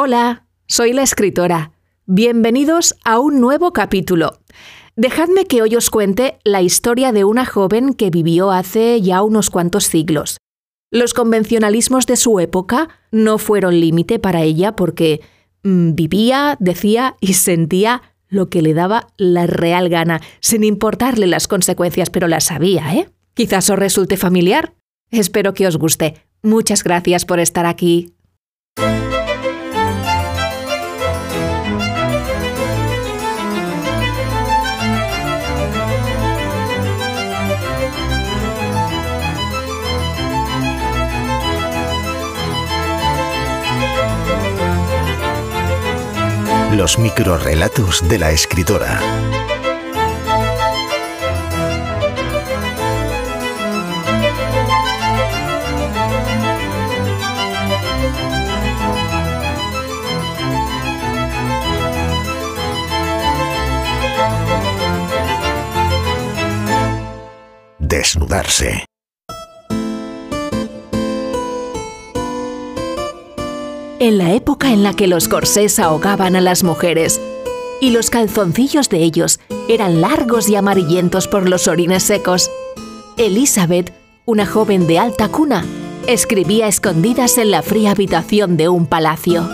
Hola, soy la escritora. Bienvenidos a un nuevo capítulo. Dejadme que hoy os cuente la historia de una joven que vivió hace ya unos cuantos siglos. Los convencionalismos de su época no fueron límite para ella porque mm, vivía, decía y sentía lo que le daba la real gana, sin importarle las consecuencias, pero las sabía, ¿eh? Quizás os resulte familiar. Espero que os guste. Muchas gracias por estar aquí. Los microrrelatos de la escritora. Desnudarse. En la época en la que los corsés ahogaban a las mujeres y los calzoncillos de ellos eran largos y amarillentos por los orines secos, Elizabeth, una joven de alta cuna, escribía escondidas en la fría habitación de un palacio.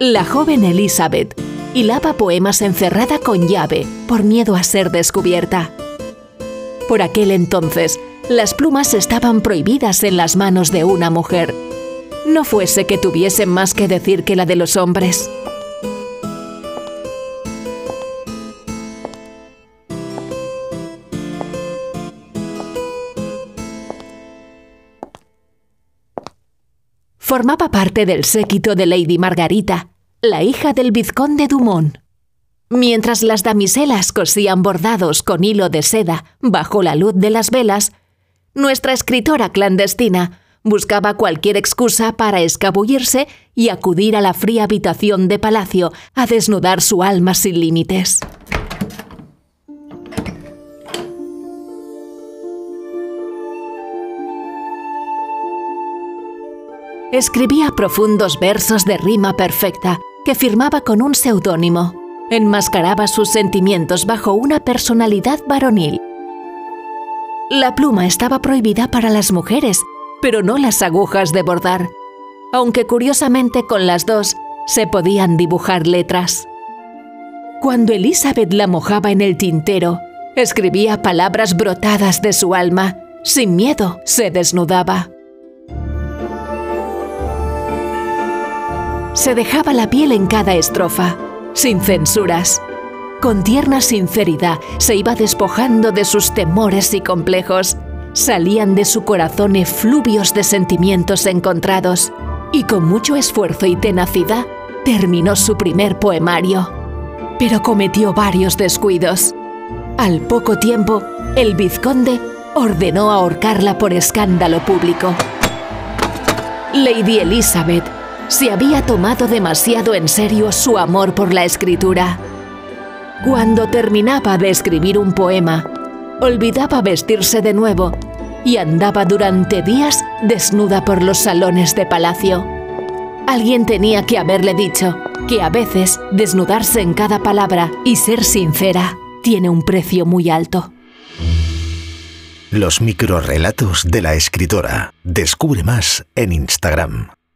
La joven Elizabeth hilaba poemas encerrada con llave por miedo a ser descubierta. Por aquel entonces, las plumas estaban prohibidas en las manos de una mujer. No fuese que tuviesen más que decir que la de los hombres. Formaba parte del séquito de Lady Margarita, la hija del vizconde Dumont. Mientras las damiselas cosían bordados con hilo de seda bajo la luz de las velas, nuestra escritora clandestina buscaba cualquier excusa para escabullirse y acudir a la fría habitación de palacio a desnudar su alma sin límites. Escribía profundos versos de rima perfecta que firmaba con un seudónimo. Enmascaraba sus sentimientos bajo una personalidad varonil la pluma estaba prohibida para las mujeres, pero no las agujas de bordar, aunque curiosamente con las dos se podían dibujar letras. Cuando Elizabeth la mojaba en el tintero, escribía palabras brotadas de su alma, sin miedo se desnudaba. Se dejaba la piel en cada estrofa, sin censuras con tierna sinceridad se iba despojando de sus temores y complejos. Salían de su corazón efluvios de sentimientos encontrados y con mucho esfuerzo y tenacidad terminó su primer poemario. Pero cometió varios descuidos. Al poco tiempo, el vizconde ordenó ahorcarla por escándalo público. Lady Elizabeth se había tomado demasiado en serio su amor por la escritura cuando terminaba de escribir un poema, olvidaba vestirse de nuevo y andaba durante días desnuda por los salones de palacio. Alguien tenía que haberle dicho que a veces desnudarse en cada palabra y ser sincera tiene un precio muy alto. Los microrrelatos de la escritora. Descubre más en Instagram.